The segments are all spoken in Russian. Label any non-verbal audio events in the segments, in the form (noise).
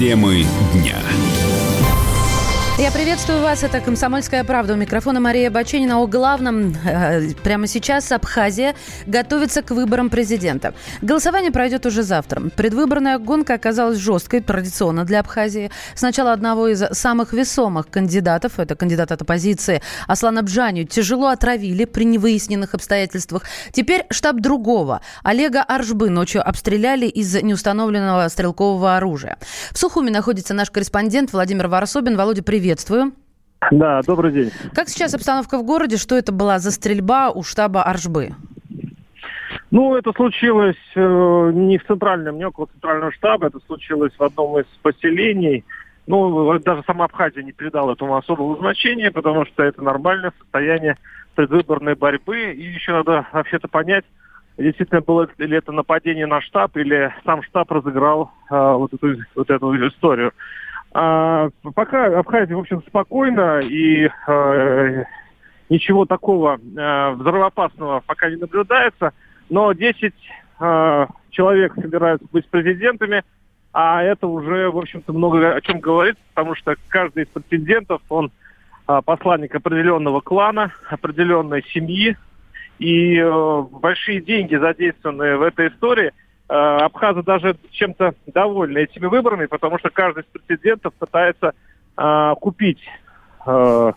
Темы дня. Приветствую вас. Это «Комсомольская правда». У микрофона Мария Баченина. О главном э, прямо сейчас Абхазия готовится к выборам президента. Голосование пройдет уже завтра. Предвыборная гонка оказалась жесткой, традиционно для Абхазии. Сначала одного из самых весомых кандидатов, это кандидат от оппозиции Аслана Бжанию, тяжело отравили при невыясненных обстоятельствах. Теперь штаб другого. Олега Аржбы ночью обстреляли из неустановленного стрелкового оружия. В Сухуме находится наш корреспондент Владимир Варсобин. Володя, привет приветствую. Да, добрый день. Как сейчас обстановка в городе? Что это была за стрельба у штаба Аржбы? Ну, это случилось э, не в центральном, не около центрального штаба, это случилось в одном из поселений. Ну, даже сама Абхазия не передала этому особого значения, потому что это нормальное состояние предвыборной борьбы. И еще надо вообще-то понять, действительно было ли это нападение на штаб или сам штаб разыграл э, вот, эту, вот эту историю. А, пока Абхазия, в общем, спокойно и э, ничего такого э, взрывоопасного пока не наблюдается, но 10 э, человек собираются быть президентами, а это уже, в общем-то, много о чем говорит, потому что каждый из претендентов, он э, посланник определенного клана, определенной семьи, и э, большие деньги задействованы в этой истории – абхазы даже чем-то довольны этими выборами, потому что каждый из претендентов пытается э, купить э,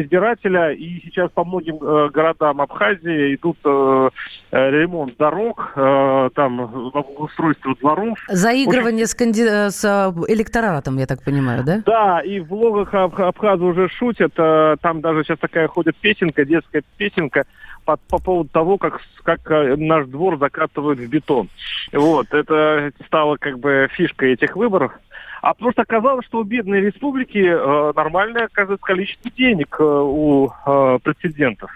избирателя, и сейчас по многим э, городам Абхазии идут э, э ремонт дорог, э, там устройство дворов. Заигрывание общем, с, канди... с э, электоратом, я так понимаю, да? Да, и в блогах Аб- Абхазы уже шутят, э, там даже сейчас такая ходит песенка, детская песенка, по, по поводу того, как, как э, наш двор закатывают в бетон. Вот, это стало как бы фишкой этих выборов. А что оказалось, что у бедной республики э, нормальное оказывается количество денег э, у э, прецедентов.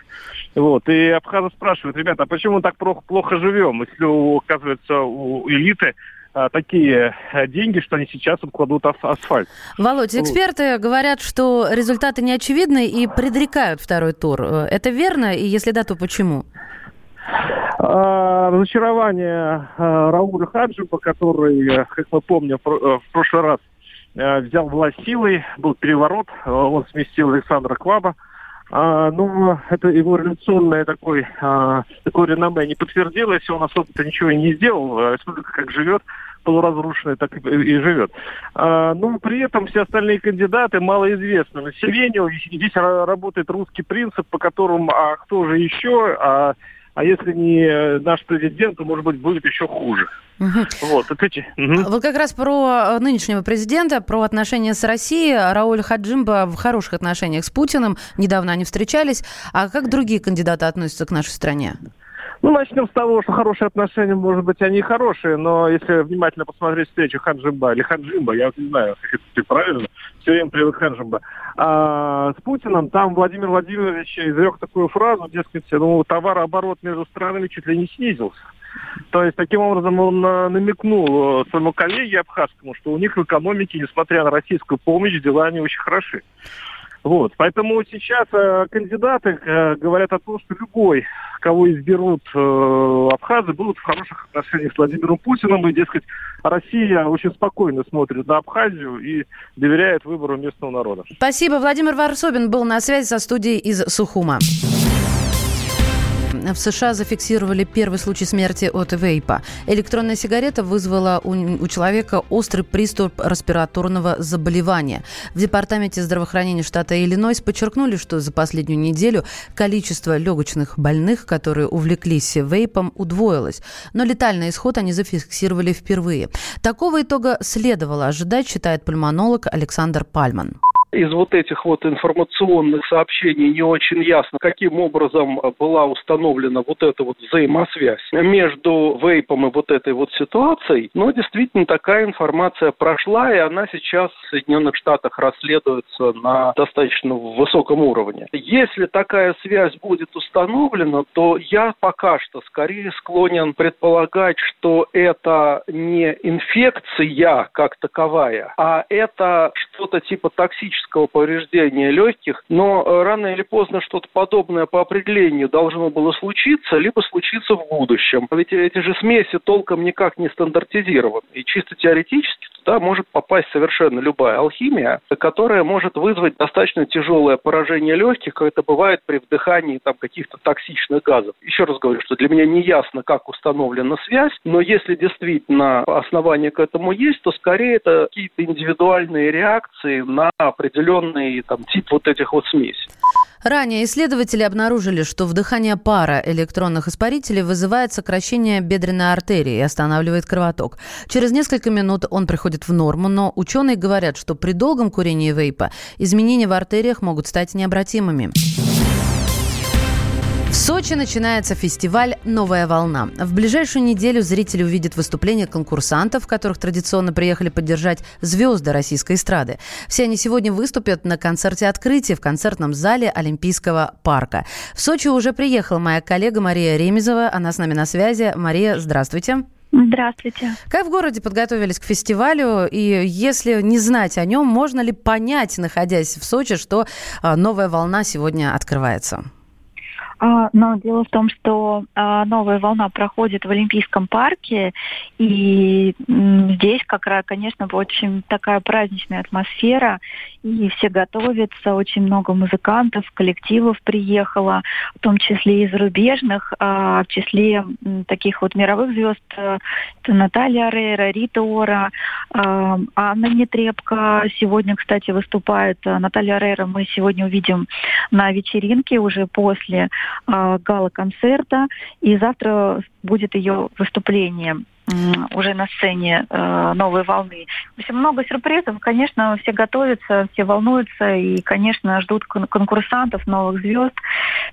Вот. И Абхазы спрашивают, ребята, а почему так плохо, плохо живем, если, оказывается, у элиты а, такие э, деньги, что они сейчас обкладут асфальт. Володь, эксперты вот. говорят, что результаты не очевидны и предрекают второй тур. Э, это верно? И если да, то почему? А, разочарование Рауля Хаджиба, который, как мы помним, в прошлый раз взял власть силой, был переворот, он сместил Александра Кваба, а, ну, это его революционное такой, а, такое реноме не подтвердилось, он особо-то ничего и не сделал, а республика как живет, полуразрушенная, так и, и живет. А, но при этом все остальные кандидаты малоизвестны. Населению, здесь работает русский принцип, по которому, а кто же еще, а а если не наш президент, то, может быть, будет еще хуже. Угу. Вот, вот эти. Угу. Вот как раз про нынешнего президента, про отношения с Россией. Рауль Хаджимба в хороших отношениях с Путиным. Недавно они встречались. А как другие кандидаты относятся к нашей стране? Ну, начнем с того, что хорошие отношения, может быть, они и хорошие, но если внимательно посмотреть встречу Ханджимба или Ханджимба, я не знаю, как это правильно, все время привык Ханджимба, а, с Путиным, там Владимир Владимирович изрек такую фразу, дескать, ну, товарооборот между странами чуть ли не снизился. То есть, таким образом, он намекнул э, своему коллеге абхазскому, что у них в экономике, несмотря на российскую помощь, дела не очень хороши. Вот. Поэтому сейчас э, кандидаты э, говорят о том, что любой, кого изберут э, абхазы, будут в хороших отношениях с Владимиром Путиным. И, дескать, Россия очень спокойно смотрит на Абхазию и доверяет выбору местного народа. Спасибо. Владимир Варсобин был на связи со студией из Сухума. В США зафиксировали первый случай смерти от вейпа. Электронная сигарета вызвала у, человека острый приступ респираторного заболевания. В Департаменте здравоохранения штата Иллинойс подчеркнули, что за последнюю неделю количество легочных больных, которые увлеклись вейпом, удвоилось. Но летальный исход они зафиксировали впервые. Такого итога следовало ожидать, считает пульмонолог Александр Пальман из вот этих вот информационных сообщений не очень ясно, каким образом была установлена вот эта вот взаимосвязь между вейпом и вот этой вот ситуацией. Но действительно такая информация прошла, и она сейчас в Соединенных Штатах расследуется на достаточно высоком уровне. Если такая связь будет установлена, то я пока что скорее склонен предполагать, что это не инфекция как таковая, а это что-то типа токсичного хронического повреждения легких, но э, рано или поздно что-то подобное по определению должно было случиться, либо случиться в будущем. Ведь эти же смеси толком никак не стандартизированы. И чисто теоретически туда может попасть совершенно любая алхимия, которая может вызвать достаточно тяжелое поражение легких, как это бывает при вдыхании там, каких-то токсичных газов. Еще раз говорю, что для меня не ясно, как установлена связь, но если действительно основания к этому есть, то скорее это какие-то индивидуальные реакции на определенный там, тип вот этих вот смесей. Ранее исследователи обнаружили, что вдыхание пара электронных испарителей вызывает сокращение бедренной артерии и останавливает кровоток. Через несколько минут он приходит в норму, но ученые говорят, что при долгом курении вейпа изменения в артериях могут стать необратимыми. В Сочи начинается фестиваль «Новая волна». В ближайшую неделю зрители увидят выступления конкурсантов, которых традиционно приехали поддержать звезды российской эстрады. Все они сегодня выступят на концерте открытия в концертном зале Олимпийского парка. В Сочи уже приехала моя коллега Мария Ремезова. Она с нами на связи. Мария, здравствуйте. Здравствуйте. Как в городе подготовились к фестивалю? И если не знать о нем, можно ли понять, находясь в Сочи, что а, новая волна сегодня открывается? А, но дело в том, что а, новая волна проходит в Олимпийском парке, и здесь как раз, конечно, очень такая праздничная атмосфера, и все готовятся, очень много музыкантов, коллективов приехало, в том числе и зарубежных, а, в числе таких вот мировых звезд, э, это Наталья Арейра, Рита Ора, Анна Нетребко сегодня, кстати, выступает. Наталья Арейра мы сегодня увидим на вечеринке уже после гала-концерта, и завтра будет ее выступление уже на сцене э, новой волны. В общем, много сюрпризов. Конечно, все готовятся, все волнуются и, конечно, ждут кон- конкурсантов, новых звезд.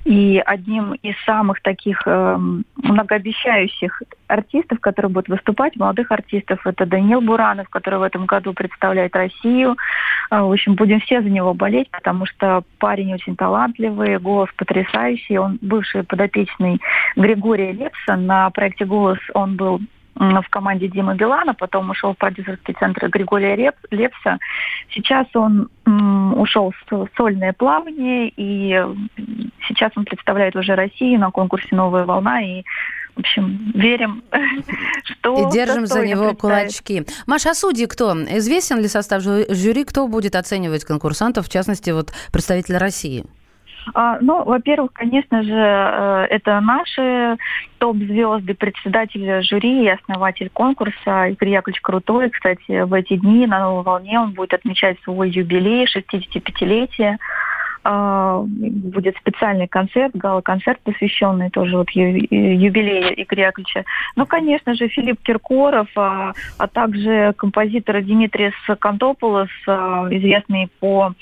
И одним из самых таких э, многообещающих артистов, которые будут выступать, молодых артистов, это Даниил Буранов, который в этом году представляет Россию. Э, в общем, будем все за него болеть, потому что парень очень талантливый, голос потрясающий. Он бывший подопечный Григория Лепса. На проекте «Голос» он был в команде Димы Билана, потом ушел в продюсерский центр Григория Лепса. Сейчас он ушел в сольное плавание, и сейчас он представляет уже Россию на конкурсе «Новая волна», и в общем, верим, (laughs) что... И держим за него кулачки. Маша, а судьи кто? Известен ли состав жюри? Кто будет оценивать конкурсантов, в частности, вот представитель России? А, ну, во-первых, конечно же, э, это наши топ-звезды, председатель жюри и основатель конкурса Игорь Яковлевич Крутой. Кстати, в эти дни на новой волне он будет отмечать свой юбилей, 65-летие. А, будет специальный концерт, гала-концерт, посвященный тоже вот юбилею Игоря Яковлевича. Ну, конечно же, Филипп Киркоров, а, а также композитор Димитрис Кантополос, а, известный по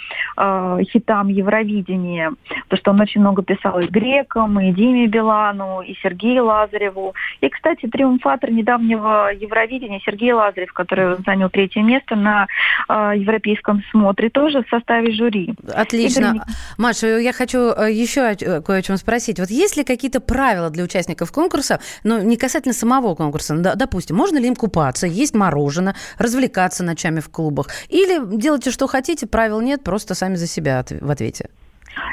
хитам Евровидения, потому что он очень много писал и грекам, и Диме Билану, и Сергею Лазареву. И, кстати, триумфатор недавнего Евровидения Сергей Лазарев, который занял третье место на европейском смотре, тоже в составе жюри. Отлично. Маша, я хочу э, еще кое о чем спросить. Вот есть ли какие-то правила для участников конкурса, ну, не касательно самого конкурса, допустим, можно ли им купаться, есть мороженое, развлекаться ночами в клубах? Или делайте, что хотите, правил нет, просто сами за себя в ответе?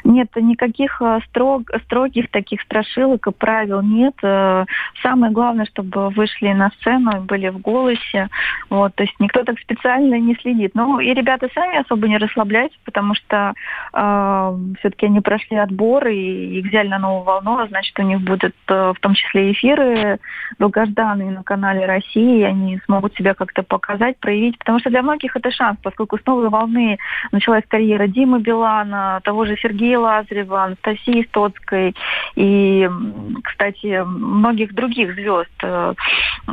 Нет, никаких э, строг, строгих таких страшилок и правил нет. Э, самое главное, чтобы вышли на сцену и были в голосе. Вот, то есть никто так специально не следит. Ну и ребята сами особо не расслабляются, потому что э, все-таки они прошли отбор и их взяли на новую волну, а значит у них будут э, в том числе эфиры долгожданные на канале России, и они смогут себя как-то показать, проявить, потому что для многих это шанс, поскольку с новой волны началась карьера Димы Билана, того же Сергея Сергея Лазарева, Анастасии Стоцкой и, кстати, многих других звезд, э,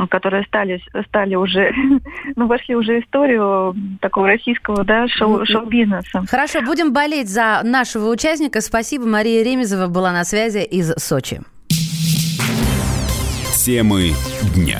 которые стали, стали уже, (laughs) ну, вошли уже в историю такого российского да, шоу, шоу-бизнеса. Хорошо, будем болеть за нашего участника. Спасибо. Мария Ремезова была на связи из Сочи. Темы дня.